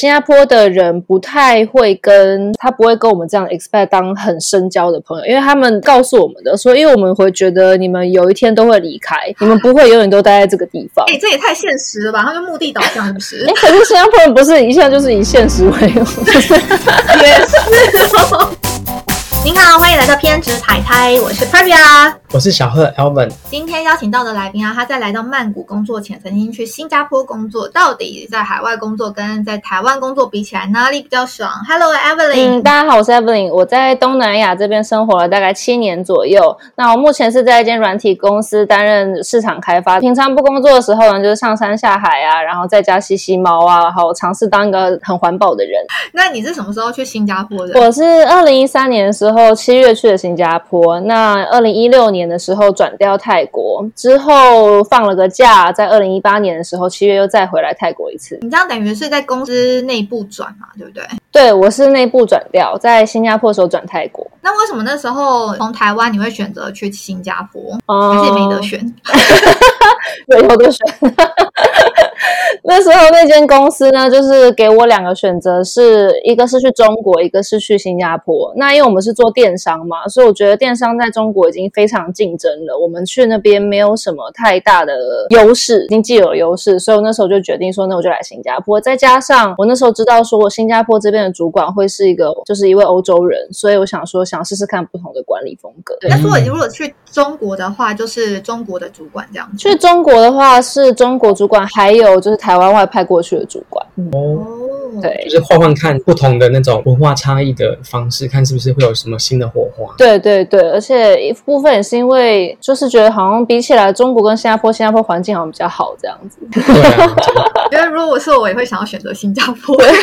新加坡的人不太会跟他不会跟我们这样 expect 当很深交的朋友，因为他们告诉我们的说，因为我们会觉得你们有一天都会离开，你们不会永远都待在这个地方。哎，这也太现实了吧？他就目的导向是不是？哎，可是新加坡人不是一向就是以现实为，也是。您好，欢迎来到偏执台台，我是 Pravia，我是小贺 Alvin。今天邀请到的来宾啊，他在来到曼谷工作前，曾经去新加坡工作。到底在海外工作跟在台湾工作比起来，哪里比较爽？Hello，Evelyn。嗯，大家好，我是 Evelyn。我在东南亚这边生活了大概七年左右。那我目前是在一间软体公司担任市场开发。平常不工作的时候呢，就是上山下海啊，然后在家吸吸猫啊，然后尝试当一个很环保的人。那你是什么时候去新加坡的？我是二零一三年的时候。后七月去的新加坡，那二零一六年的时候转调泰国，之后放了个假，在二零一八年的时候七月又再回来泰国一次。你这样等于是在公司内部转嘛，对不对？对，我是内部转调，在新加坡的时候转泰国。那为什么那时候从台湾你会选择去新加坡？还是没得选？有得选。那时候那间公司呢，就是给我两个选择，是一个是去中国，一个是去新加坡。那因为我们是做电商嘛，所以我觉得电商在中国已经非常竞争了，我们去那边没有什么太大的优势，经济有优势，所以我那时候就决定说，那我就来新加坡。再加上我那时候知道说，我新加坡这边的主管会是一个，就是一位欧洲人，所以我想说，想试试看不同的管理风格。那如果如果去中国的话，就是中国的主管这样。去中国的话，是中国主管，还有就是。台湾外派过去的主管。哦，对，就是换换看不同的那种文化差异的方式，看是不是会有什么新的火花。对对对，而且一部分也是因为就是觉得好像比起来中国跟新加坡，新加坡环境好像比较好这样子。因为如果是我，也会想要选择新加坡，因为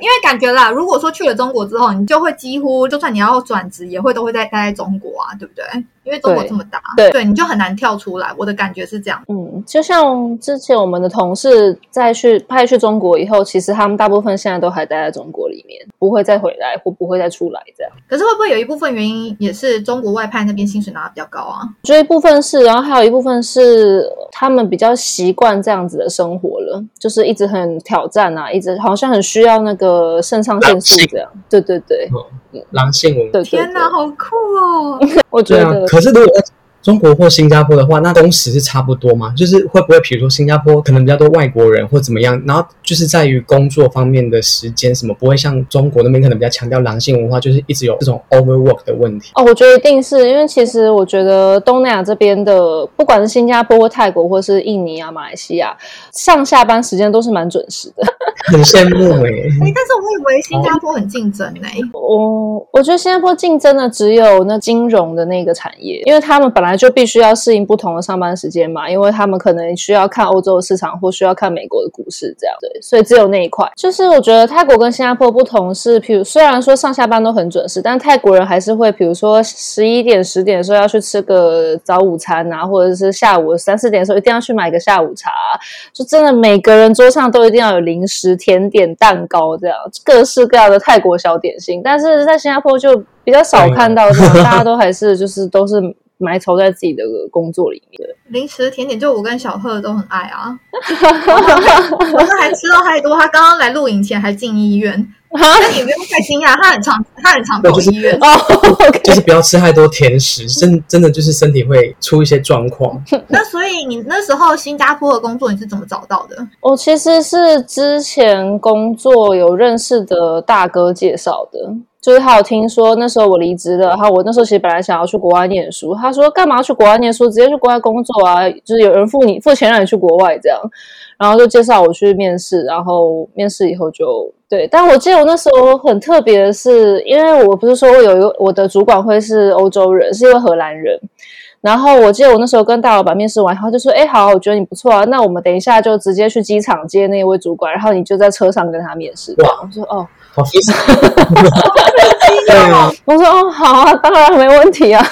因为感觉啦，如果说去了中国之后，你就会几乎就算你要转职，也会都会在待在中国啊，对不对？因为中国这么大，对对，你就很难跳出来。我的感觉是这样。嗯，就像之前我们的同事再去派去中国以后，其实他们大部分现在都还待在中国里面，不会再回来或不会再出来这样。可是会不会有一部分原因也是中国外派那边薪水拿的比较高啊？觉得一部分是，然后还有一部分是他们比较习惯这样子的生活了，就是一直很挑战啊，一直好像很需要那个肾上腺素这样。对对对，狼性文化。天哪，好酷哦！我觉得。可是如果中国或新加坡的话，那工时是差不多吗？就是会不会，比如说新加坡可能比较多外国人或怎么样，然后就是在于工作方面的时间什么，不会像中国那边可能比较强调狼性文化，就是一直有这种 overwork 的问题。哦，我觉得一定是因为其实我觉得东南亚这边的，不管是新加坡或泰国或是印尼啊、马来西亚，上下班时间都是蛮准时的，很羡慕哎。哎，但是我以为新加坡很竞争哎。我我觉得新加坡竞争的只有那金融的那个产业，因为他们本来。就必须要适应不同的上班时间嘛，因为他们可能需要看欧洲的市场，或需要看美国的股市这样对，所以只有那一块。就是我觉得泰国跟新加坡不同是，譬如虽然说上下班都很准时，但泰国人还是会，比如说十一点、十点的时候要去吃个早午餐啊，或者是下午三四点的时候一定要去买个下午茶，就真的每个人桌上都一定要有零食、甜点、蛋糕这样各式各样的泰国小点心。但是在新加坡就比较少看到这样，大家都还是就是都是。埋藏在自己的工作里面。零食甜点，就我跟小贺都很爱啊。我们还吃到太多，他刚刚来录影前还进医院。那你不用太惊讶，他很常他很常跑医院哦。就是不要吃太多甜食，真真的就是身体会出一些状况。那所以你那时候新加坡的工作你是怎么找到的？我其实是之前工作有认识的大哥介绍的。就是他有听说那时候我离职了，然后我那时候其实本来想要去国外念书，他说干嘛去国外念书，直接去国外工作啊，就是有人付你付钱让你去国外这样，然后就介绍我去面试，然后面试以后就对，但我记得我那时候很特别的是，因为我不是说我有一个我的主管会是欧洲人，是一位荷兰人，然后我记得我那时候跟大老板面试完，他就说，哎，好，我觉得你不错啊，那我们等一下就直接去机场接那位主管，然后你就在车上跟他面试。哇，我说哦。好意思，对啊，我说哦，好啊，当然没问题啊。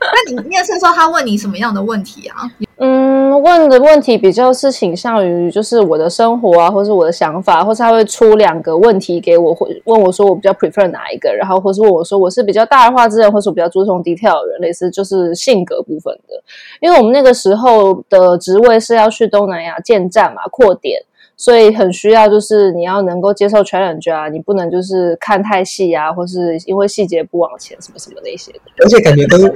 那你面试的时候，他问你什么样的问题啊？嗯，问的问题比较是倾向于就是我的生活啊，或是我的想法，或是他会出两个问题给我，或问我说我比较 prefer 哪一个，然后或是问我说我是比较大而化之人，或是我比较注重 detail 的人，类似就是性格部分的。因为我们那个时候的职位是要去东南亚建站嘛，扩点。所以很需要就是你要能够接受 challenge 啊，你不能就是看太细啊，或是因为细节不往前什么什么那些的。而且感觉跟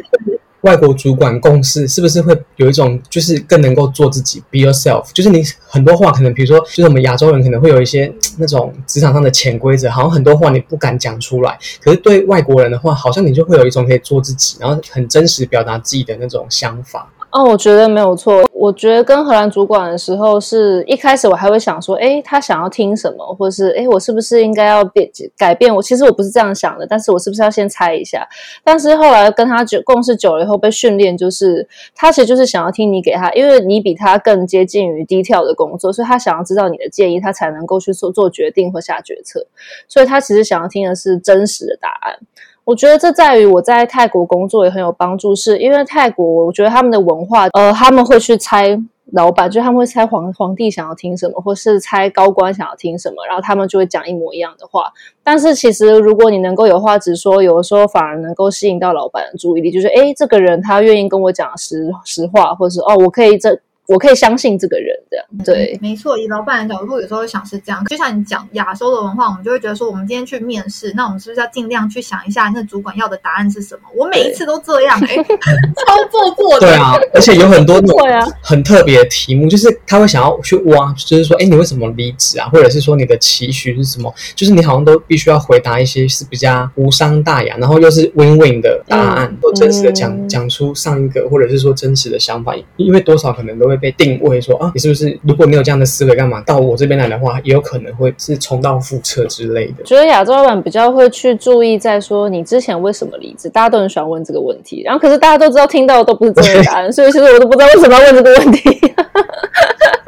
外国主管共事，是不是会有一种就是更能够做自己，be yourself？就是你很多话可能，比如说，就是我们亚洲人可能会有一些那种职场上的潜规则，好像很多话你不敢讲出来。可是对外国人的话，好像你就会有一种可以做自己，然后很真实表达自己的那种想法。哦，我觉得没有错。我觉得跟荷兰主管的时候，是一开始我还会想说，哎，他想要听什么，或者是哎，我是不是应该要变改变？我其实我不是这样想的，但是我是不是要先猜一下？但是后来跟他久共事久了以后，被训练就是他其实就是想要听你给他，因为你比他更接近于低调的工作，所以他想要知道你的建议，他才能够去做做决定或下决策。所以他其实想要听的是真实的答案。我觉得这在于我在泰国工作也很有帮助，是因为泰国，我觉得他们的文化，呃，他们会去猜老板，就他们会猜皇皇帝想要听什么，或是猜高官想要听什么，然后他们就会讲一模一样的话。但是其实如果你能够有话直说，有的时候反而能够吸引到老板的注意力，就是诶，这个人他愿意跟我讲实实话，或是哦，我可以这。我可以相信这个人，这样对，没错。以老板的角度，有时候想是这样。就像你讲亚洲的文化，我们就会觉得说，我们今天去面试，那我们是不是要尽量去想一下，那主管要的答案是什么？我每一次都这样，哎，超做作的。对啊，而且有很多那种很特别的题目，就是他会想要去挖，就是说，哎，你为什么离职啊？或者是说你的期许是什么？就是你好像都必须要回答一些是比较无伤大雅，然后又是 win win 的答案，或真实的讲讲出上一个，或者是说真实的想法，因为多少可能都会被定位说。啊，你是不是？如果你有这样的思维，干嘛到我这边来的话，也有可能会是重蹈覆辙之类的。觉得亚洲老板比较会去注意，在说你之前为什么离职，大家都很喜欢问这个问题。然后，可是大家都知道，听到的都不是真的答案，所以其实我都不知道为什么要问这个问题。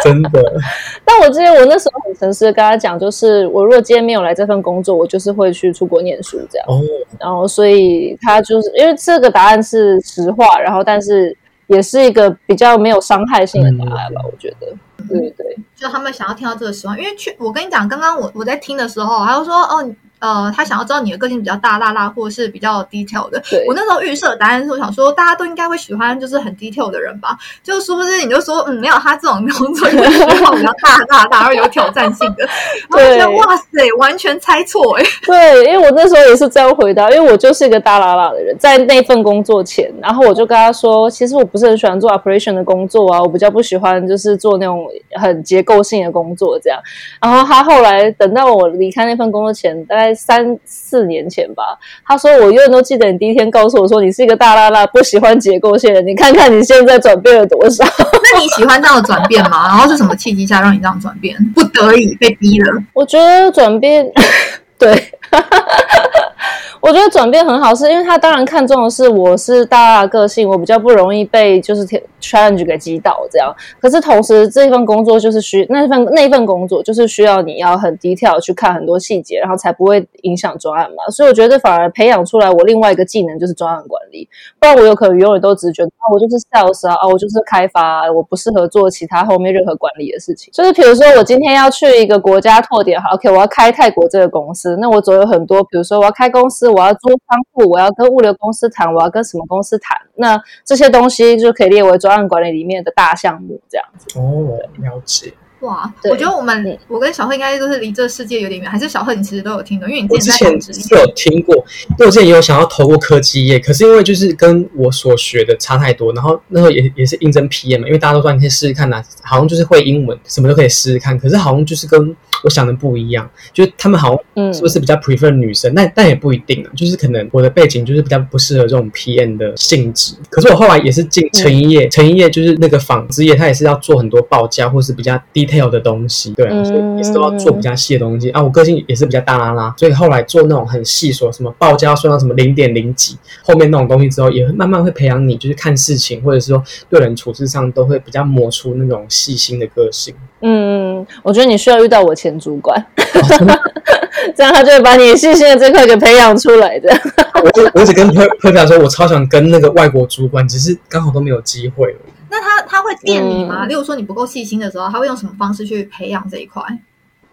真的。但我记得我那时候很诚实的跟他讲，就是我如果今天没有来这份工作，我就是会去出国念书这样。哦。然后，所以他就是因为这个答案是实话，然后但是。也是一个比较没有伤害性的答案吧，我觉得，对对对，就他们想要听到这个希望，因为去我跟你讲，刚刚我我在听的时候，他就说哦。呃，他想要知道你的个性比较大辣辣，或者是比较低调的。我那时候预设答案是，我想说大家都应该会喜欢就是很低调的人吧。就殊不知你就说，嗯，没有他这种工作，就是比较大大大而有挑战性的。我觉得哇塞，完全猜错哎。对，因为我那时候也是这样回答，因为我就是一个大辣辣的人，在那份工作前，然后我就跟他说，其实我不是很喜欢做 operation 的工作啊，我比较不喜欢就是做那种很结构性的工作这样。然后他后来等到我离开那份工作前，大概。在三四年前吧，他说我永远都记得你第一天告诉我说你是一个大拉拉，不喜欢结构线的。你看看你现在转变了多少？那你喜欢这样的转变吗？然后是什么契机下让你这样转变？不得已被逼了？我觉得转变，对。我觉得转变很好，是因为他当然看重的是我是大大个性，我比较不容易被就是 challenge 给击倒这样。可是同时这份工作就是需那份那份工作就是需要你要很低调去看很多细节，然后才不会影响专案嘛。所以我觉得反而培养出来我另外一个技能就是专案管理，不然我有可能永远都只觉得啊我就是 sales 啊，啊我就是开发，我不适合做其他后面任何管理的事情。就是比如说我今天要去一个国家拓点，好 OK，我要开泰国这个公司，那我总有很多，比如说我要开公司。我要租仓库，我要跟物流公司谈，我要跟什么公司谈？那这些东西就可以列为专案管理里面的大项目，这样子。哦，了解。哇，我觉得我们我跟小贺应该都是离这世界有点远，还是小贺你其实都有听的，因为你之前是有听过，因为我之前也有想要投过科技业，可是因为就是跟我所学的差太多，然后那时候也也是应征 PM 嘛，因为大家都说你可以试试看呐，好像就是会英文，什么都可以试试看，可是好像就是跟我想的不一样，就是他们好像是不是比较 prefer 女生，但但也不一定啊，就是可能我的背景就是比较不适合这种 PM 的性质，可是我后来也是进成衣业，成衣业就是那个纺织业，它也是要做很多报价或是比较 detail 的东西。对啊，所以也是都要做比较细的东西。啊。我个性也是比较大啦啦，所以后来做那种很细，说什么报价算到什么零点零几，后面那种东西之后，也会慢慢会培养你，就是看事情或者是说对人处事上都会比较磨出那种细心的个性。嗯，我觉得你需要遇到我前主管，这样他就会把你细心的这块给培养出来的。我我只跟佩佩讲说，我超想跟那个外国主管，只是刚好都没有机会。那他他会电你吗？例如说你不够细心的时候，他会用什么方式去培养这一块？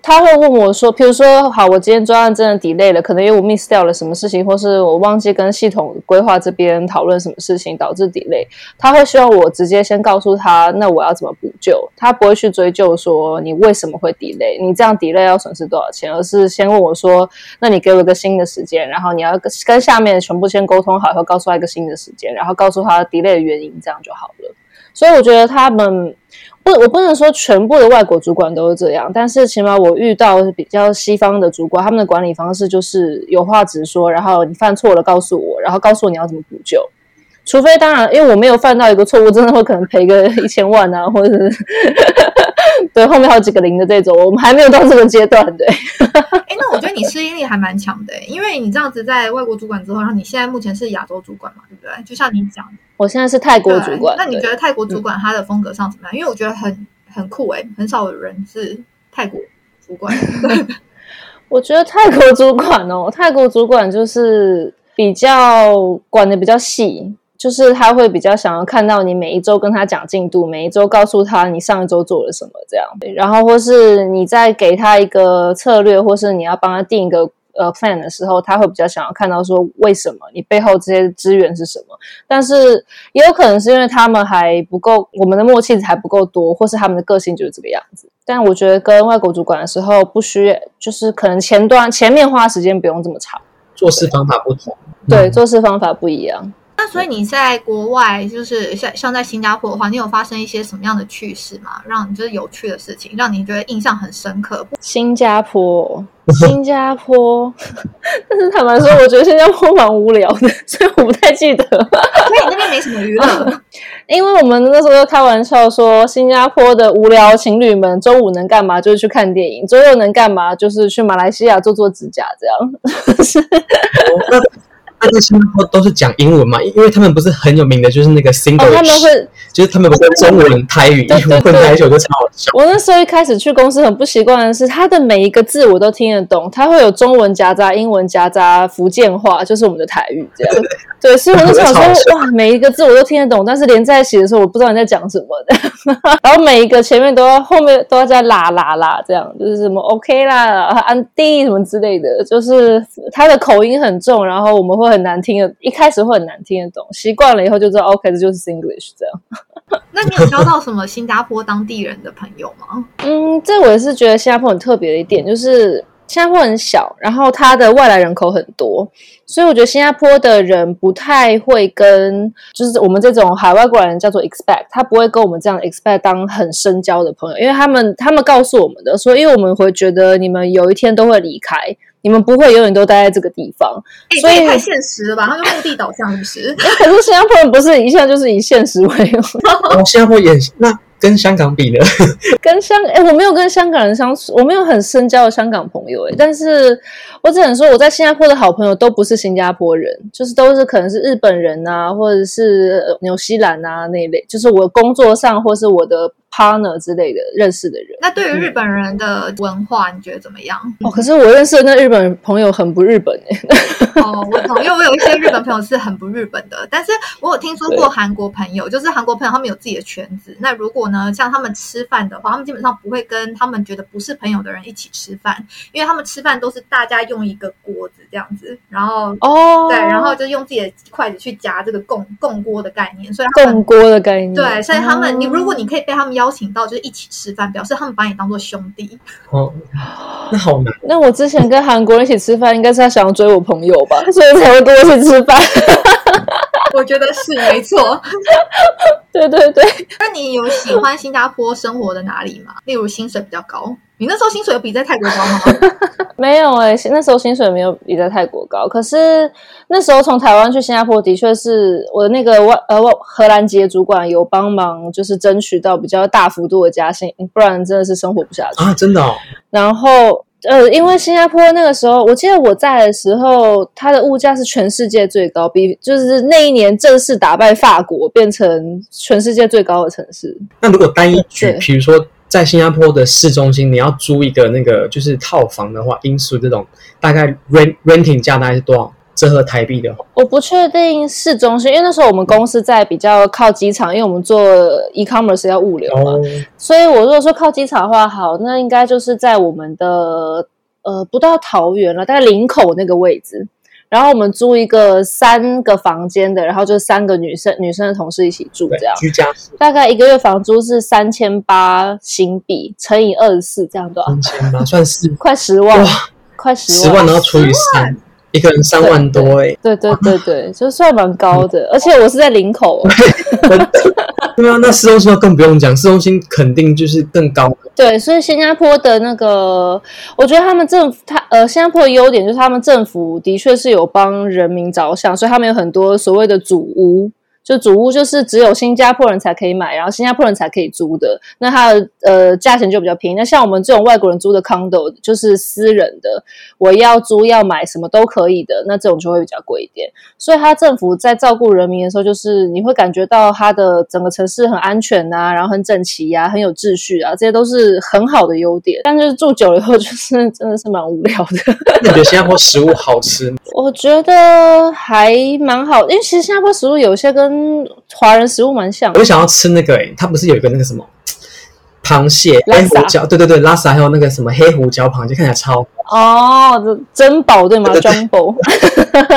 他会问我说，比如说，好，我今天专案真的 delay 了，可能因为我 miss 掉了什么事情，或是我忘记跟系统规划这边讨论什么事情导致 delay，他会希望我直接先告诉他，那我要怎么补救，他不会去追究说你为什么会 delay，你这样 delay 要损失多少钱，而是先问我说，那你给我一个新的时间，然后你要跟下面全部先沟通好，以后告诉他一个新的时间，然后告诉他 delay 的原因，这样就好了。所以我觉得他们不，我不能说全部的外国主管都是这样，但是起码我遇到比较西方的主管，他们的管理方式就是有话直说，然后你犯错了告诉我，然后告诉我你要怎么补救。除非当然，因为我没有犯到一个错误，真的会可能赔个一千万啊，或者是对后面好几个零的这种，我们还没有到这个阶段。对，哎，那我觉得你适应力还蛮强的，因为你这样子在外国主管之后，然后你现在目前是亚洲主管嘛，对不对？就像你讲。我现在是泰国主管，那你觉得泰国主管他的风格上怎么样？因为我觉得很很酷哎，很少有人是泰国主管。我觉得泰国主管哦，泰国主管就是比较管的比较细，就是他会比较想要看到你每一周跟他讲进度，每一周告诉他你上一周做了什么这样。然后或是你再给他一个策略，或是你要帮他定一个。呃，plan 的时候，他会比较想要看到说为什么你背后这些资源是什么，但是也有可能是因为他们还不够，我们的默契还不够多，或是他们的个性就是这个样子。但我觉得跟外国主管的时候，不需要，就是可能前端前面花时间不用这么长，做事方法不同，对，做事方法不一样。那所以你在国外，就是像像在新加坡的话，你有发生一些什么样的趣事吗？让你就是有趣的事情，让你觉得印象很深刻？新加坡，新加坡，但是坦白说，我觉得新加坡蛮无聊的，所以我不太记得。所以你那边没什么娱乐？因为我们那时候开玩笑说，新加坡的无聊情侣们周五能干嘛？就是去看电影。周六能干嘛？就是去马来西亚做做指甲，这样。在新加坡都是讲英文嘛，因为他们不是很有名的，就是那个 single，他们会就是他们不会中文、台语、英文混在一起，就超好笑。我那时候一开始去公司很不习惯的是，他的每一个字我都听得懂，他会有中文夹杂英文夹杂福建话，就是我们的台语这样。对，所以我那时候说哇，每一个字我都听得懂，但是连在一起的时候，我不知道你在讲什么的。然后每一个前面都要，后面都要在啦啦啦，这样就是什么 OK 啦、安迪什么之类的，就是他的口音很重，然后我们会。很难听的，一开始会很难听得懂，习惯了以后就知道 OK，这就是 English 这样。那你有交到什么新加坡当地人的朋友吗？嗯，这我也是觉得新加坡很特别的一点，就是新加坡很小，然后它的外来人口很多，所以我觉得新加坡的人不太会跟就是我们这种海外过来人叫做 expect，他不会跟我们这样 expect 当很深交的朋友，因为他们他们告诉我们的说，因为我们会觉得你们有一天都会离开。你们不会永远都待在这个地方，所以太现实了吧？他就目的导向，是不是？可是新加坡人不是一向就是以现实为？新加坡也那跟香港比呢？跟香哎，我没有跟香港人相处，我没有很深交的香港朋友哎，但是我只能说我在新加坡的好朋友都不是新加坡人，就是都是可能是日本人啊，或者是纽西兰啊那一类，就是我工作上或是我的。Partner 之类的认识的人，那对于日本人的文化，你觉得怎么样？哦，可是我认识的那日本朋友很不日本哎。哦，我懂，因为我有一些日本朋友是很不日本的，但是我有听说过韩国朋友，就是韩国朋友他们有自己的圈子。那如果呢，像他们吃饭的话，他们基本上不会跟他们觉得不是朋友的人一起吃饭，因为他们吃饭都是大家用一个锅子这样子，然后哦，对，然后就用自己的筷子去夹这个共共锅的概念，所以共锅的概念，对，所以他们，你如果你可以被他们邀。邀请到就是一起吃饭，表示他们把你当做兄弟。哦，那好难。那我之前跟韩国人一起吃饭，应该是他想要追我朋友吧，所以才会跟我一起吃饭。我觉得是没错。对对对。那你有喜欢新加坡生活的哪里吗？例如薪水比较高。你那时候薪水有比在泰国高吗？没有哎，那时候薪水没有比在泰国高。可是那时候从台湾去新加坡，的确是我的那个外呃荷兰籍主管有帮忙，就是争取到比较大幅度的加薪，不然真的是生活不下去啊！真的。然后呃，因为新加坡那个时候，我记得我在的时候，它的物价是全世界最高，比就是那一年正式打败法国，变成全世界最高的城市。那如果单一举，比如说。在新加坡的市中心，你要租一个那个就是套房的话，因素这种大概 rent renting 价大概是多少？折合台币的，我不确定市中心，因为那时候我们公司在比较靠机场，因为我们做 e-commerce 要物流嘛，所以我如果说靠机场的话，好，那应该就是在我们的呃不到桃园了，大概林口那个位置。然后我们租一个三个房间的，然后就三个女生女生的同事一起住，这样居家大概一个月房租是三千八新币乘以二十四，这样多少？三千八算是快十万，快十万十万，然后除以三。一个人三万多哎，对对对对，就算蛮高的，而且我是在林口。对啊，那市中心更不用讲，市中心肯定就是更高。对，所以新加坡的那个，我觉得他们政府，他呃，新加坡的优点就是他们政府的确是有帮人民着想，所以他们有很多所谓的祖屋。就主屋就是只有新加坡人才可以买，然后新加坡人才可以租的，那它的呃价钱就比较便宜。那像我们这种外国人租的 condo 就是私人的，我要租要买什么都可以的，那这种就会比较贵一点。所以它政府在照顾人民的时候，就是你会感觉到它的整个城市很安全呐，然后很整齐呀，很有秩序啊，这些都是很好的优点。但是住久了以后，就是真的是蛮无聊的。你觉得新加坡食物好吃吗？我觉得还蛮好，因为其实新加坡食物有些跟跟华人食物蛮像，我想要吃那个诶，它不是有一个那个什么螃蟹黑胡椒？对对对，拉萨还有那个什么黑胡椒螃蟹，看起来超哦，珍宝对吗？Jumbo，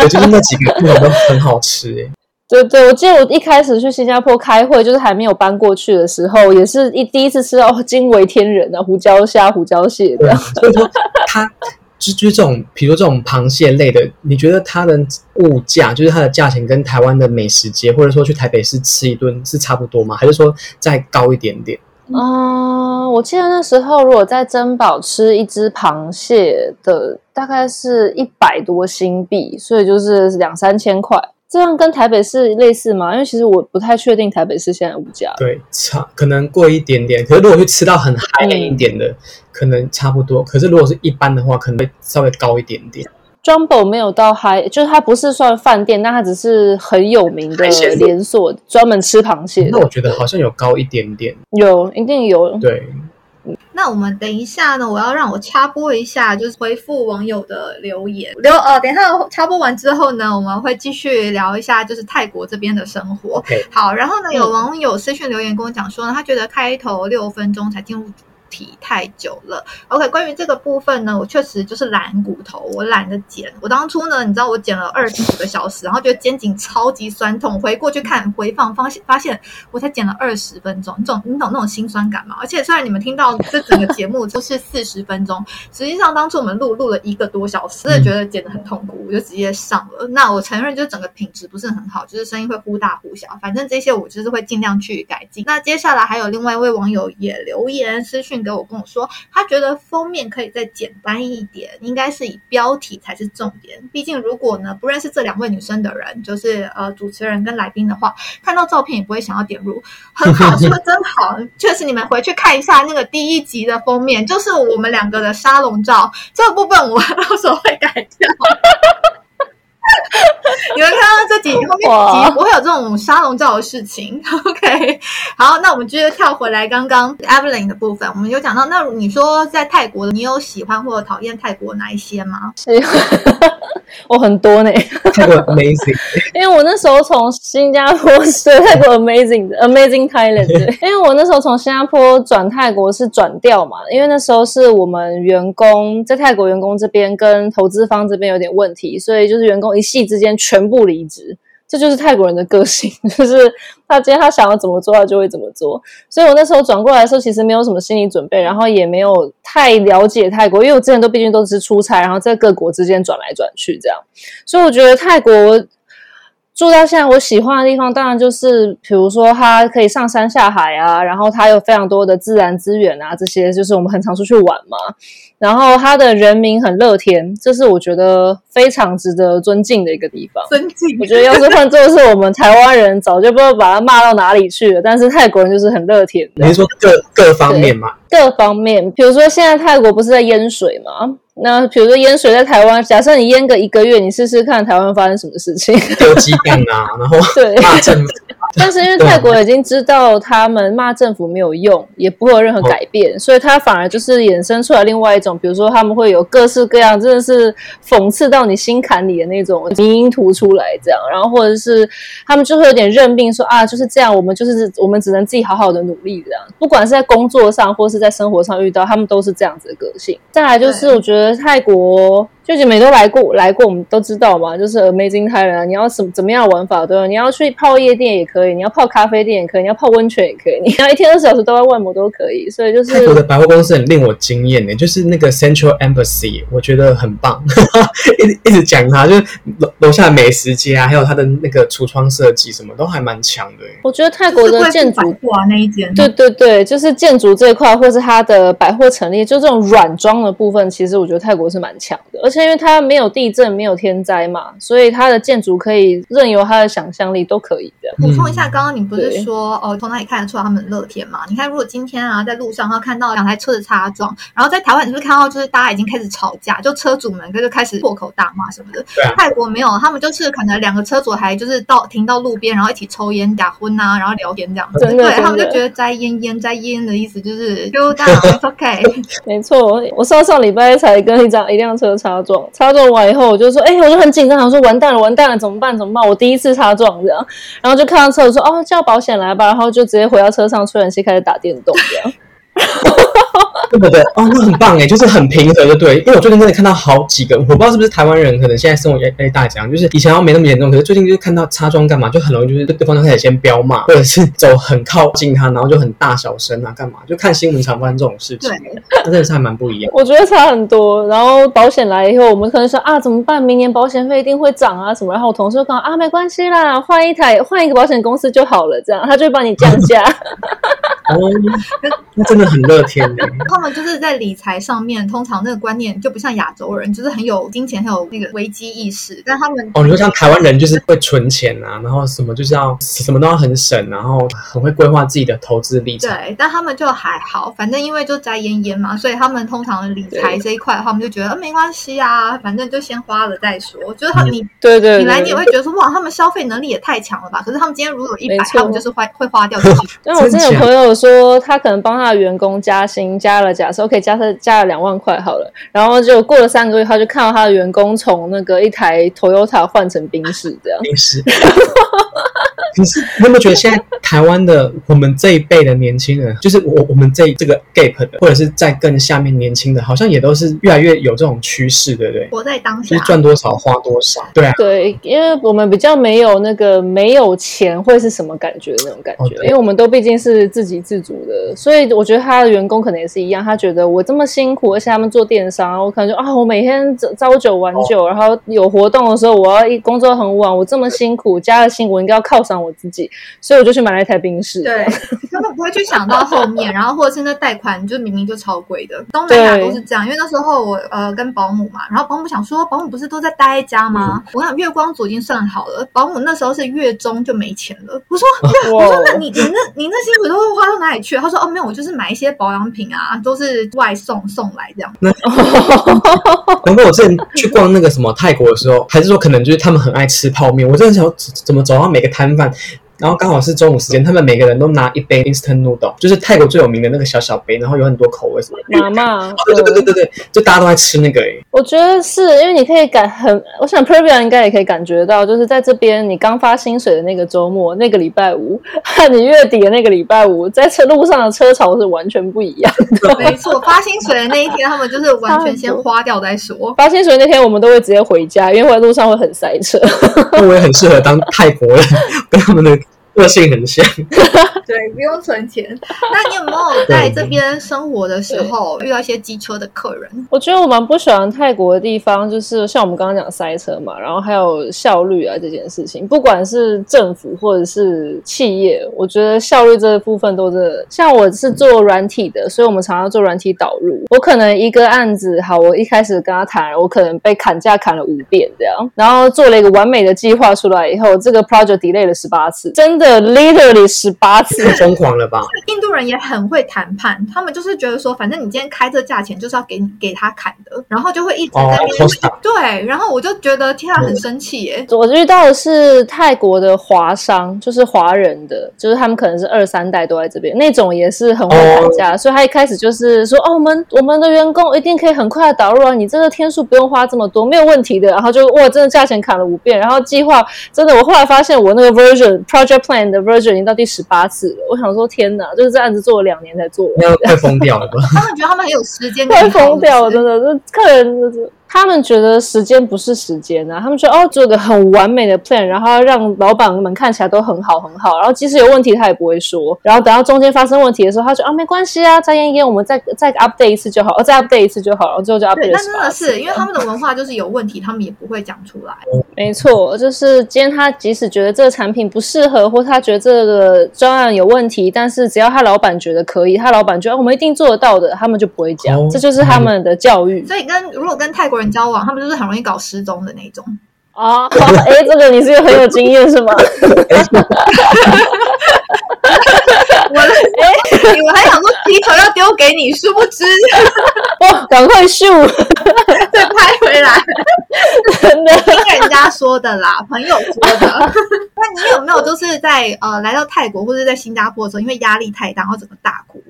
我觉得那几个都很好吃诶。对对，我记得我一开始去新加坡开会，就是还没有搬过去的时候，也是一第一次吃到惊为天人的胡椒虾、胡椒蟹这样。所以说它。就就这种，比如这种螃蟹类的，你觉得它的物价，就是它的价钱，跟台湾的美食街，或者说去台北市吃一顿是差不多吗？还是说再高一点点？嗯，我记得那时候如果在珍宝吃一只螃蟹的，大概是一百多新币，所以就是两三千块。这样跟台北市类似吗？因为其实我不太确定台北市现在物价。对，差可能贵一点点。可是如果去吃到很嗨一点的，可能差不多。可是如果是一般的话，可能会稍微高一点点。Jumbo 没有到嗨，就是它不是算饭店，但它只是很有名的连锁，专门吃螃蟹。那我觉得好像有高一点点，有一定有。对。那我们等一下呢？我要让我插播一下，就是回复网友的留言。留呃，等一下插播完之后呢，我们会继续聊一下，就是泰国这边的生活。好，然后呢，有网友私讯留言跟我讲说呢，他觉得开头六分钟才进入。体太久了，OK。关于这个部分呢，我确实就是懒骨头，我懒得剪。我当初呢，你知道我剪了二十五个小时，然后觉得肩颈超级酸痛，回过去看回放，发现发现我才剪了二十分钟，你懂你懂那种心酸感吗？而且虽然你们听到这整个节目都是四十分钟，实际上当初我们录录了一个多小时，真的觉得剪得很痛苦，我就直接上了。那我承认，就是整个品质不是很好，就是声音会忽大忽小，反正这些我就是会尽量去改进。那接下来还有另外一位网友也留言私讯。给我跟我说，他觉得封面可以再简单一点，应该是以标题才是重点。毕竟如果呢不认识这两位女生的人，就是呃主持人跟来宾的话，看到照片也不会想要点入。很好，说真好，确实你们回去看一下那个第一集的封面，就是我们两个的沙龙照，这部分我到时候会改掉。你们看到这几后面几集不会有这种沙龙照的事情。OK，好，那我们接着跳回来刚刚 Evelyn 的部分，我们有讲到，那你说在泰国，你有喜欢或者讨厌泰国哪一些吗？喜欢，我很多呢。泰国 Amazing，因为我那时候从新加坡是泰国 Amazing 的 Amazing Thailand，因为我那时候从新加坡转泰国是转调嘛，因为那时候是我们员工在泰国员工这边跟投资方这边有点问题，所以就是员工。一系之间全部离职，这就是泰国人的个性，就是他今天他想要怎么做，他就会怎么做。所以我那时候转过来的时候，其实没有什么心理准备，然后也没有太了解泰国，因为我之前都毕竟都是出差，然后在各国之间转来转去这样。所以我觉得泰国住到现在，我喜欢的地方，当然就是比如说它可以上山下海啊，然后它有非常多的自然资源啊，这些就是我们很常出去玩嘛。然后他的人民很乐天，这是我觉得非常值得尊敬的一个地方。尊敬，我觉得要是换做是我们台湾人，早就不知道把他骂到哪里去了。但是泰国人就是很乐天。你是说各各方面嘛？各方面，比如说现在泰国不是在淹水吗？那比如说淹水在台湾，假设你淹个一个月，你试试看台湾发生什么事情？丢鸡蛋啊，然后对骂政府，但是因为泰国已经知道他们骂政府没有用，也不会有任何改变，所以他反而就是衍生出来另外一种，比如说他们会有各式各样，真的是讽刺到你心坎里的那种迷因图出来，这样，然后或者是他们就会有点认命，说啊就是这样，我们就是我们只能自己好好的努力这样，不管是在工作上或是在生活上遇到，他们都是这样子的个性。再来就是我觉得泰国。就姐妹都来过，来过我们都知道嘛，就是 Amazing Thailand。你要什怎么样的玩法都有，你要去泡夜店也可以，你要泡咖啡店也可以，你要泡温泉也可以，你要一天二十小时都在外模都可以。所以就是泰国的百货公司很令我惊艳的，就是那个 Central Embassy，我觉得很棒，一直一直讲它，就是楼楼下的美食街啊，还有它的那个橱窗设计，什么都还蛮强的。我觉得泰国的建筑啊那一间，对对对，就是建筑这一块，或是它的百货陈列，就这种软装的部分，其实我觉得泰国是蛮强的，而且因为它没有。地震没有天灾嘛，所以它的建筑可以任由它的想象力都可以的。补充一下，刚刚你不是说哦，从哪里看得出来他们乐天嘛？你看，如果今天啊在路上，然后看到两台车的擦撞，然后在台湾你是不是看到就是大家已经开始吵架，就车主们就开始破口大骂什么的？泰国没有，他们就是可能两个车主还就是到停到路边，然后一起抽烟、打昏啊，然后聊天这样子。对他们就觉得摘烟烟摘烟的意思就是就这样，OK。没错，我上上礼拜才跟一张一辆车擦撞，擦撞完。以后我就说，哎，我就很紧张，我说完蛋了，完蛋了，怎么办？怎么办？我第一次擦撞这样，然后就看到车，说，哦，叫保险来吧，然后就直接回到车上吹冷气，开始打电动这样。对不对？哦，那很棒哎，就是很平和，的对。因为我最近真的看到好几个，我不知道是不是台湾人，可能现在生活压力大，这样就是以前要没那么严重，可是最近就是看到擦妆干嘛，就很容易就是对方就开始先飙骂，或者是走很靠近他，然后就很大小声啊，干嘛？就看新闻常发生这种事情，那真的是还蛮不一样。我觉得差很多。然后保险来以后，我们可能说啊，怎么办？明年保险费一定会涨啊什么？然后我同事就讲啊，没关系啦，换一台换一个保险公司就好了，这样他就会帮你降价。哦，那真的很乐天的。他们就是在理财上面，通常那个观念就不像亚洲人，就是很有金钱，很有那个危机意识。但他们哦，你说像台湾人就是会存钱啊，然后什么就是要什么都要很省，然后很会规划自己的投资理财。对，但他们就还好，反正因为就宅烟烟嘛，所以他们通常理财这一块的话，我们就觉得没关系啊，反正就先花了再说。就是他你对对，你来你也会觉得说哇，他们消费能力也太强了吧？可是他们今天如果有一百，他们就是花会花掉。因为我之前有朋友说，他可能帮他的员工加薪加了，假设 OK 加他加了两万块好了，然后就过了三个月，他就看到他的员工从那个一台 Toyota 换成宾士这样。宾士。可是你有没有觉得现在台湾的我们这一辈的年轻人，就是我我们这这个 gap 的，或者是在更下面年轻的，好像也都是越来越有这种趋势，对不对？活在当下，就是赚多少花多少。对啊。对，因为我们比较没有那个没有钱会是什么感觉的那种感觉，因为我们都毕竟是自给自主的，所以我觉得他的员工可能也是一样，他觉得我这么辛苦，而且他们做电商，我可能就啊，我每天朝九晚九，然后有活动的时候我要一工作很晚，我这么辛苦，加了薪我应该要犒赏我自己，所以我就去买了一台冰室。对，不会去想到后面，然后或者是那贷款就明明就超贵的，东南亚都是这样。因为那时候我呃跟保姆嘛，然后保姆想说，保姆不是都在待在家吗？我想月光族已经算好了，保姆那时候是月中就没钱了。我说，我说那你你那你那辛苦都会花到哪里去？他说哦没有，我就是买一些保养品啊，都是外送送来这样。难怪我之前去逛那个什么泰国的时候，还是说可能就是他们很爱吃泡面，我真的想怎么走到每个摊贩。然后刚好是中午时间，他们每个人都拿一杯 instant noodle，就是泰国最有名的那个小小杯，然后有很多口味什么。妈妈，对对对对对，就大家都在吃那个诶。我觉得是因为你可以感很，我想 p r e v i a 应该也可以感觉到，就是在这边你刚发薪水的那个周末，那个礼拜五和 你月底的那个礼拜五，在车路上的车潮是完全不一样的。没错，发薪水的那一天，他们就是完全先花掉再说。发薪水那天，我们都会直接回家，因为在路上会很塞车。那我也很适合当泰国人，跟他们的。个性很像，对，不用存钱。那你有没有在这边生活的时候遇到一些机车的客人？我觉得我蛮不喜欢泰国的地方，就是像我们刚刚讲塞车嘛，然后还有效率啊这件事情，不管是政府或者是企业，我觉得效率这个部分都是。像我是做软体的，所以我们常常做软体导入。我可能一个案子，好，我一开始跟他谈，我可能被砍价砍了五遍这样，然后做了一个完美的计划出来以后，这个 project delay 了十八次，真的。的 literally 十八次，疯狂了吧？印度人也很会谈判，他们就是觉得说，反正你今天开这价钱就是要给你给他砍的，然后就会一直在那边对，然后我就觉得天啊，很生气耶！我遇到的是泰国的华商，就是华人的，就是他们可能是二三代都在这边，那种也是很会谈价，所以他一开始就是说，哦，我们我们的员工一定可以很快的导入啊，你这个天数不用花这么多，没有问题的。然后就哇，真的价钱砍了五遍，然后计划真的，我后来发现我那个 version project plan 的 version 已经到第十八次了。我想说，天哪，就是这案子做了两年才做，要快疯掉了吧？他们觉得他们很有时间，快疯掉了，真的，这客人就是。他们觉得时间不是时间啊，他们觉得哦，做个很完美的 plan，然后让老板们看起来都很好很好，然后即使有问题他也不会说，然后等到中间发生问题的时候，他说啊没关系啊，再验一验，我们再再 update 一次就好，哦再 update 一次就好，然后最后就 update。那真的是因为他们的文化就是有问题，他们也不会讲出来。没错，就是今天他即使觉得这个产品不适合，或他觉得这个专案有问题，但是只要他老板觉得可以，他老板觉得我们一定做得到的，他们就不会讲，这就是他们的教育。所以跟如果跟泰国人交往，他们就是很。容易搞失踪的那种啊！哎，这个你是很有经验是吗？我哎，我还想说皮球要丢给你，殊不知哇，赶快秀再拍回来，真的听人家说的啦，朋友说的。那你有没有就是在呃来到泰国或者在新加坡的时候，因为压力太大，然后整个大哭？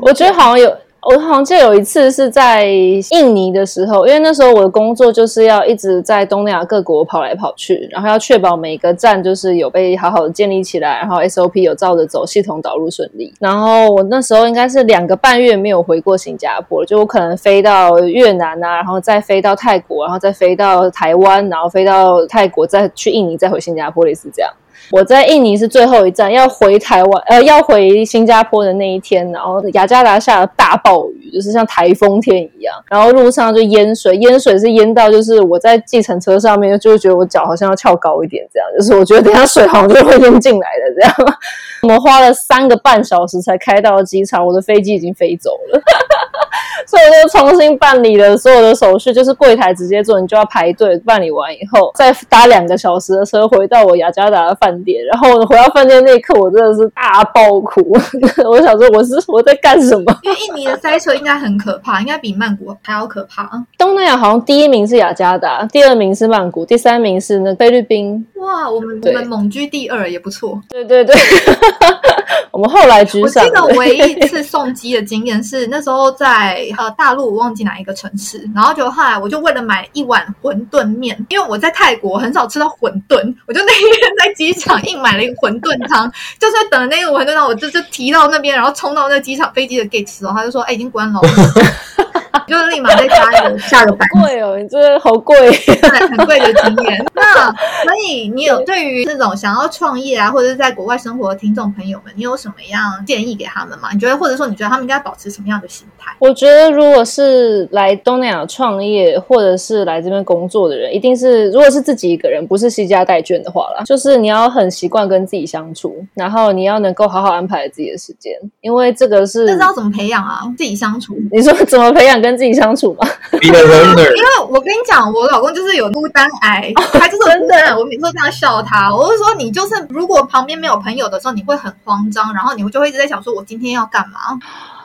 我觉得好像有。我好像记得有一次是在印尼的时候，因为那时候我的工作就是要一直在东南亚各国跑来跑去，然后要确保每个站就是有被好好的建立起来，然后 SOP 有照着走，系统导入顺利。然后我那时候应该是两个半月没有回过新加坡，就我可能飞到越南啊，然后再飞到泰国，然后再飞到台湾，然后飞到泰国，再去印尼，再回新加坡，类似这样。我在印尼是最后一站，要回台湾，呃，要回新加坡的那一天，然后雅加达下了大暴雨，就是像台风天一样，然后路上就淹水，淹水是淹到就是我在计程车上面，就会觉得我脚好像要翘高一点，这样，就是我觉得等下水好像就会淹进来的这样。我们花了三个半小时才开到机场，我的飞机已经飞走了。所以我就重新办理了所有的手续，就是柜台直接做，你就要排队办理完以后，再搭两个小时的车回到我雅加达的饭店。然后回到饭店那一刻，我真的是大爆哭。我想说，我是我在干什么？因为印尼的塞车应该很可怕，应该比曼谷还要可怕。东南亚好像第一名是雅加达，第二名是曼谷，第三名是那菲律宾。哇，我们我们猛居第二也不错。对对对。我们后来居上。我记得唯一一次送机的经验是那时候在呃大陆，我忘记哪一个城市，然后就后来我就为了买一碗馄饨面，因为我在泰国很少吃到馄饨，我就那一天在机场硬买了一个馄饨汤，就是等那个馄饨汤，我就就提到那边，然后冲到那机场飞机的 gate 时候，他就说：“哎，已经关了。”就立马再加一个下个班。贵哦，你这个好贵，很贵的经验。那所以你有对于这种想要创业啊，或者是在国外生活的听众朋友们，你有什么样建议给他们吗？你觉得，或者说你觉得他们应该保持什么样的心态？我觉得，如果是来东南亚创业，或者是来这边工作的人，一定是如果是自己一个人，不是惜家带眷的话啦，就是你要很习惯跟自己相处，然后你要能够好好安排自己的时间，因为这个是。这知道怎么培养啊？自己相处？你说怎么培养跟自己相处吗？因为我跟你讲，我老公就是有孤单癌，他就是真的。我每次都这样笑他，我是说，你就是如果旁边没有朋友的时候，你会很慌张，然后你就会一直在想，说我今天要干嘛。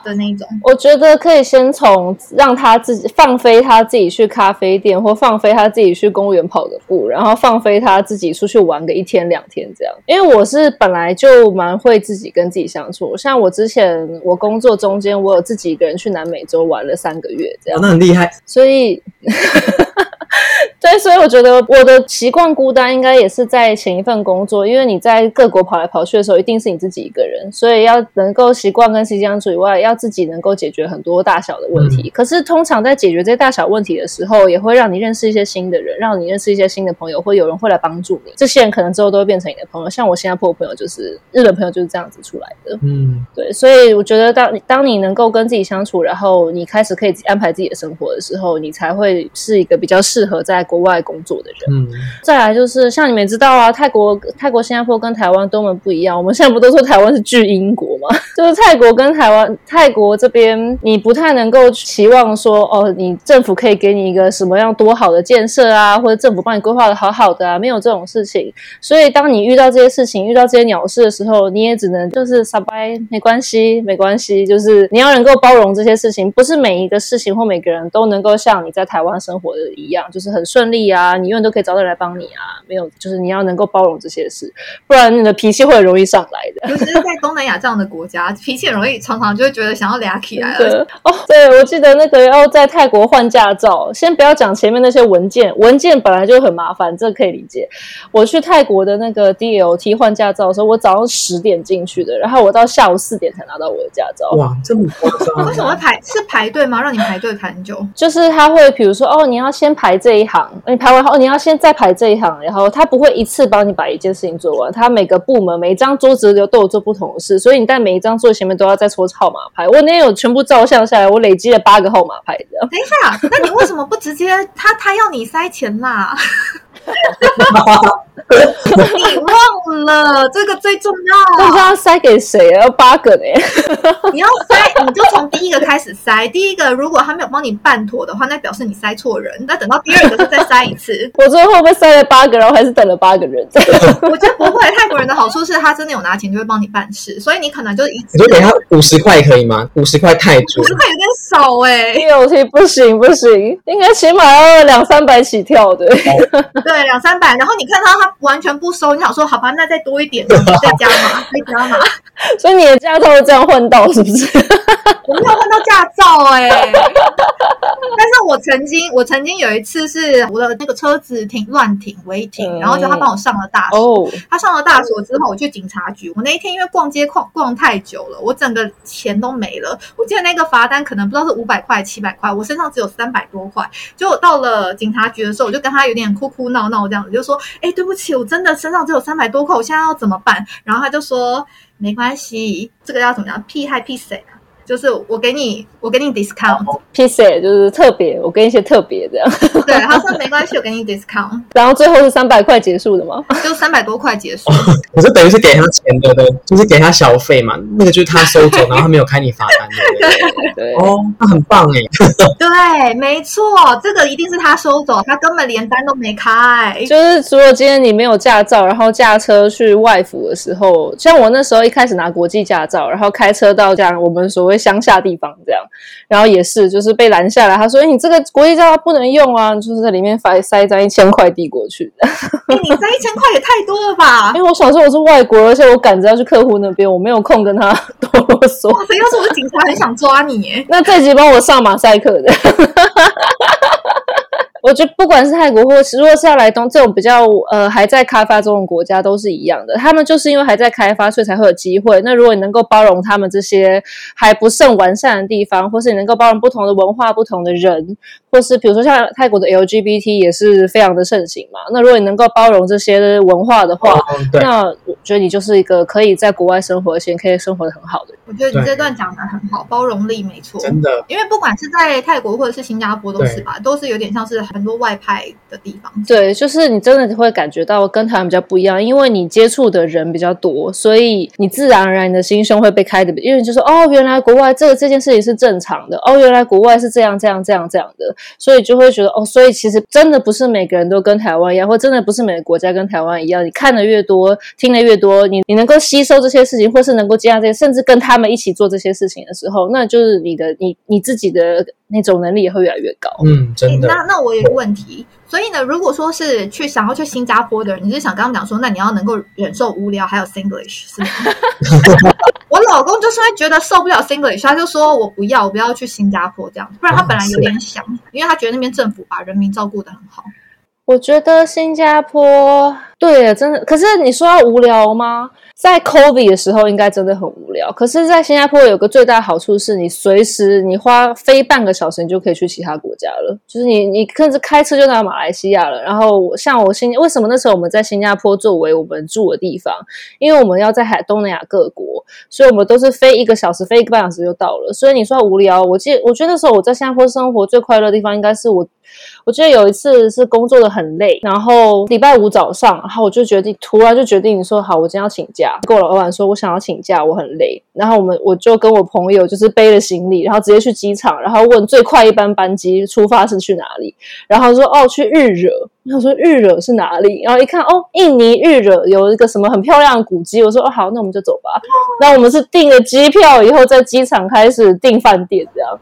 的那种，我觉得可以先从让他自己放飞他自己去咖啡店，或放飞他自己去公园跑个步，然后放飞他自己出去玩个一天两天这样。因为我是本来就蛮会自己跟自己相处，像我之前我工作中间，我有自己一个人去南美洲玩了三个月这样，那很厉害。所以。对，所以我觉得我的习惯孤单，应该也是在前一份工作，因为你在各国跑来跑去的时候，一定是你自己一个人，所以要能够习惯跟自己相处以外，要自己能够解决很多大小的问题。可是通常在解决这些大小问题的时候，也会让你认识一些新的人，让你认识一些新的朋友，或有人会来帮助你。这些人可能之后都会变成你的朋友。像我新加坡的朋友，就是日本朋友，就是这样子出来的。嗯，对，所以我觉得当当你能够跟自己相处，然后你开始可以安排自己的生活的时候，你才会是一个比较适合在。国外工作的人，嗯，再来就是像你们知道啊，泰国、泰国、新加坡跟台湾多么不一样。我们现在不都说台湾是巨英国吗？就是泰国跟台湾，泰国这边你不太能够期望说，哦，你政府可以给你一个什么样多好的建设啊，或者政府帮你规划的好好的啊，没有这种事情。所以当你遇到这些事情，遇到这些鸟事的时候，你也只能就是撒拜，没关系，没关系，就是你要能够包容这些事情，不是每一个事情或每个人都能够像你在台湾生活的一样，就是很顺利啊，你永远都可以找到人来帮你啊，没有，就是你要能够包容这些事，不然你的脾气会很容易上来的。尤其是在东南亚这样的国家，脾气很容易，常常就会觉得想要俩起来了。哦，对，我记得那个要在泰国换驾照，先不要讲前面那些文件，文件本来就很麻烦，这可以理解。我去泰国的那个 DLT 换驾照的时候，我早上十点进去的，然后我到下午四点才拿到我的驾照。哇，这么夸张？为什么会排？是排队吗？让你排队排很久？就是他会，比如说，哦，你要先排这一行，你排完后，你要先再排这一行，然后他不会一次帮你把一件事情做完，他每个部门每一张桌子都都有做不同的事，所以你在每一张桌前面都要再抽号码牌。我那天有全部照相下来，我累积了八个号码牌的。等一下，那你为什么不直接他他要你塞钱啦？你忘了这个最重要，不知道塞给谁啊？要八个呢？你要塞，你就从第一个开始塞。第一个如果他没有帮你办妥的话，那表示你塞错人。那等到第二个再塞一次。我最后被塞了八个，然后还是等了八个人。我觉得不会，泰国人的好处是他真的有拿钱就会帮你办事，所以你可能就一你就给他五十块可以吗？五十块泰铢，五十块有点少哎。有题不行不行，应该起码要两三百起跳的。对，两三百。然后你看到他完全不收，你想说好吧，那再多一点，再加码，再加码。所以你的驾照是这样混到是不是？我没有混到驾照哎，但是我曾经，我曾经有一次是我的那个车子停乱停违停，然后就他帮我上了大锁。他上了大锁之后，我去警察局。我那一天因为逛街逛逛太久了，我整个钱都没了。我记得那个罚单可能不知道是五百块、七百块，我身上只有三百多块。就我到了警察局的时候，我就跟他有点哭哭闹闹这样子，就说：“哎，对不起，我真的身上只有三百多块，我现在要怎么办？”然后他就说。没关系，这个要怎么样？屁嗨屁谁？就是我给你，我给你 discount，P C 就是特别，我给你一些特别这样。对，他说 没关系，我给你 discount。然后最后是三百块结束的吗？就三百多块结束。可是等于是给他钱的，对，就是给他小费嘛。那个就是他收走，然后他没有开你罚单的。对 哦，那很棒哎。对，没错，这个一定是他收走，他根本连单都没开。就是如果今天你没有驾照，然后驾车去外府的时候，像我那时候一开始拿国际驾照，然后开车到这样我们所谓。乡下地方这样，然后也是就是被拦下来，他说：“哎，你这个国际驾照不能用啊，就是在里面塞塞一张一千块递过去。”你塞一千块也太多了吧？因为我想说我是外国，而且我赶着要去客户那边，我没有空跟他 多啰嗦。哇塞，要是我是警察，很想抓你耶！那这集帮我上马赛克的。我觉得不管是泰国，或是如果是要来东这种比较呃还在开发中的国家，都是一样的。他们就是因为还在开发，所以才会有机会。那如果你能够包容他们这些还不甚完善的地方，或是你能够包容不同的文化、不同的人，或是比如说像泰国的 LGBT 也是非常的盛行嘛。那如果你能够包容这些文化的话，那我觉得你就是一个可以在国外生活，而且可以生活的很好的。我觉得你这段讲的很好，包容力没错，真的。因为不管是在泰国或者是新加坡，都是吧，都是有点像是。很多外派的地方，对，就是你真的会感觉到跟台湾比较不一样，因为你接触的人比较多，所以你自然而然你的心胸会被开的，因为就是哦，原来国外这个这件事情是正常的，哦，原来国外是这样这样这样这样的，所以就会觉得哦，所以其实真的不是每个人都跟台湾一样，或真的不是每个国家跟台湾一样。你看的越多，听的越多，你你能够吸收这些事情，或是能够接纳这些，甚至跟他们一起做这些事情的时候，那就是你的你你自己的那种能力也会越来越高。嗯，真的。那那我。有个问题，所以呢，如果说是去想要去新加坡的人，你是想刚刚讲说，那你要能够忍受无聊，还有 Singlish 是吗？我老公就是会觉得受不了 Singlish，他就说我不要，我不要去新加坡这样，不然他本来有点想，因为他觉得那边政府把人民照顾的很好。我觉得新加坡对，真的，可是你说要无聊吗？在 COVID 的时候，应该真的很无聊。可是，在新加坡有个最大好处是，你随时你花飞半个小时，你就可以去其他国家了。就是你，你甚至开车就到马来西亚了。然后，像我新为什么那时候我们在新加坡作为我们住的地方？因为我们要在海东南亚各国，所以我们都是飞一个小时，飞一个半小时就到了。所以你说无聊，我记，我觉得那时候我在新加坡生活最快乐的地方，应该是我。我记得有一次是工作的很累，然后礼拜五早上，然后我就决定，突然就决定说，好，我今天要请假。跟我老板说我想要请假，我很累。然后我们我就跟我朋友就是背了行李，然后直接去机场，然后问最快一班班机出发是去哪里，然后说哦去日惹。我说日惹是哪里？然后一看哦，印尼日惹有一个什么很漂亮的古迹。我说哦好，那我们就走吧。那我们是订了机票以后，在机场开始订饭店这样。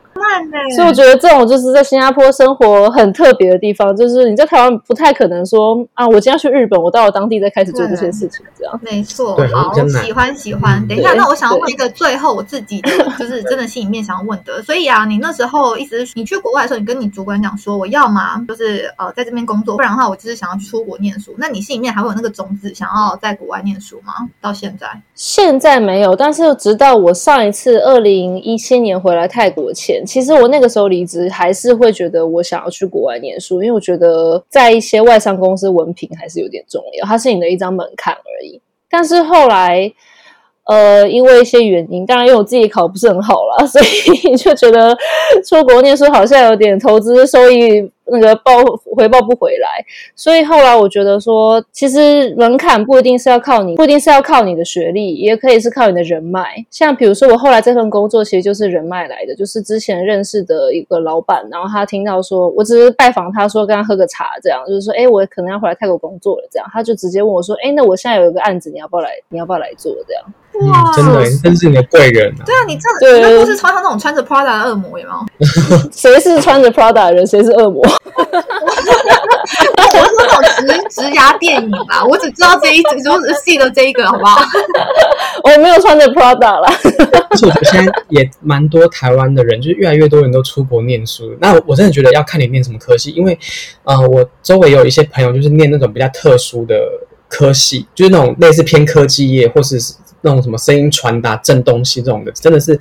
所以我觉得这种就是在新加坡生活很特别的地方，就是你在台湾不太可能说啊，我今天去日本，我到了当地再开始做这些事情这样。没错，好喜欢喜欢。等一下，那我想要问一个最后我自己的，就是真的心里面想要问的。所以啊，你那时候意思是你去国外的时候，你跟你主管讲说，我要嘛就是呃在这边工作，不然的话我就是想要出国念书。那你心里面还会有那个种子想要在国外念书吗？到现在？现在没有，但是直到我上一次二零一七年回来泰国前。其实我那个时候离职，还是会觉得我想要去国外念书，因为我觉得在一些外商公司，文凭还是有点重要，它是你的一张门槛而已。但是后来，呃，因为一些原因，当然因为我自己考不是很好了，所以 就觉得出国念书好像有点投资收益。那个报回报不回来，所以后来我觉得说，其实门槛不一定是要靠你，不一定是要靠你的学历，也可以是靠你的人脉。像比如说我后来这份工作，其实就是人脉来的，就是之前认识的一个老板，然后他听到说我只是拜访他说跟他喝个茶，这样就是说，哎，我可能要回来泰国工作了，这样他就直接问我说，哎，那我现在有一个案子，你要不要来？你要不要来做？这样哇，真的，真是你的贵人啊！对啊，你这你那不是穿上那种穿着 Prada 的恶魔，有没有？谁是穿着 Prada 的人？谁是恶魔？我是那种直直牙电影吧，我只知道这一集，就是记得这一个，好不好？我没有穿着 Prada 啦。但是我觉得现在也蛮多台湾的人，就是越来越多人都出国念书。那我真的觉得要看你念什么科系，因为呃，我周围有一些朋友就是念那种比较特殊的科系，就是那种类似偏科技业，或是那种什么声音传达、震动系这种的，真的是。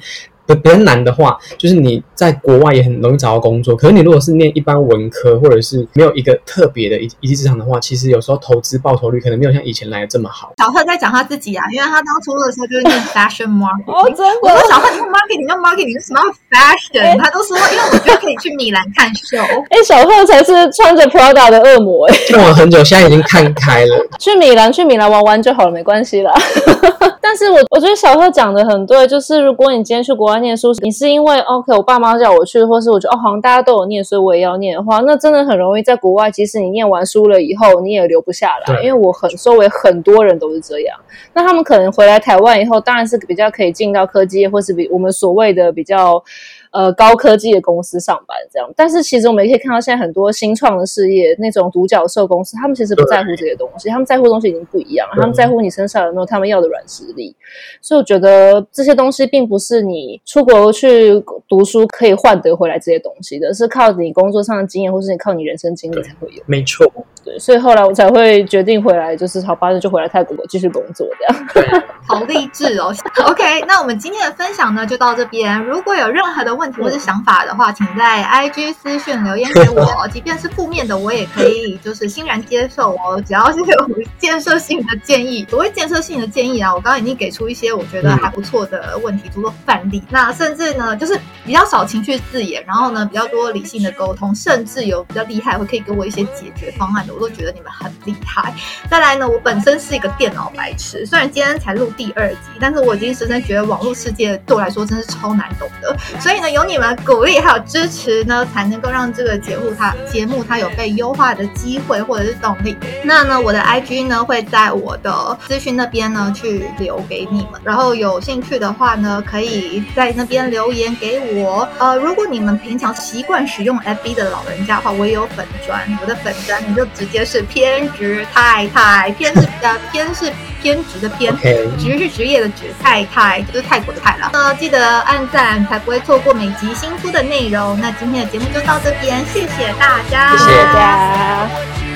比较难的话，就是你在国外也很容易找到工作。可是你如果是念一般文科，或者是没有一个特别的一一技之长的话，其实有时候投资报酬率可能没有像以前来的这么好。小贺在讲他自己啊，因为他当初的时候就是念 fashion marketing。哦，真的？我说小贺，你 marketing 叫 marketing，什么 fashion？他都说，因为我觉得可以去米兰看秀。哎，小贺才是穿着 Prada 的恶魔哎。看我很久，现在已经看开了。去米兰，去米兰玩玩就好了，没关系啦。但是我我觉得小贺讲的很对，就是如果你今天去国外念书，你是因为 OK，我爸妈叫我去，或是我觉得哦，好像大家都有念，所以我也要念的话，那真的很容易在国外，即使你念完书了以后，你也留不下来。因为我很周围很多人都是这样，那他们可能回来台湾以后，当然是比较可以进到科技业，或是比我们所谓的比较。呃，高科技的公司上班这样，但是其实我们也可以看到，现在很多新创的事业，那种独角兽公司，他们其实不在乎这些东西，他们在乎的东西已经不一样了，他们在乎你身上有没有他们要的软实力。所以我觉得这些东西并不是你出国去读书可以换得回来这些东西的，是靠你工作上的经验，或是你靠你人生经历才会有。没错，对，所以后来我才会决定回来，就是好，八日就回来泰国继续工作这样。好励志哦。OK，那我们今天的分享呢就到这边，如果有任何的问题或者想法的话，请在 IG 私讯留言给我，即便是负面的，我也可以就是欣然接受哦。只要是有建设性的建议，所谓建设性的建议啊，我刚刚已经给出一些我觉得还不错的问题，做做范例。那甚至呢，就是比较少情绪字眼，然后呢比较多理性的沟通，甚至有比较厉害会可以给我一些解决方案的，我都觉得你们很厉害。再来呢，我本身是一个电脑白痴，虽然今天才录第二集，但是我已经深深觉得网络世界对我来说真是超难懂的。所以呢，有你们。鼓励还有支持呢，才能够让这个节目它节目它有被优化的机会或者是动力。那呢，我的 IG 呢会在我的资讯那边呢去留给你们，然后有兴趣的话呢，可以在那边留言给我。呃，如果你们平常习惯使用 FB 的老人家的话，我也有粉砖，我的粉砖你就直接是偏执太太，偏是呃偏是。偏执的偏，职是职业的职，太太就是泰国的泰了。呃，记得按赞，才不会错过每集新出的内容。那今天的节目就到这边，谢谢大家，谢谢大家。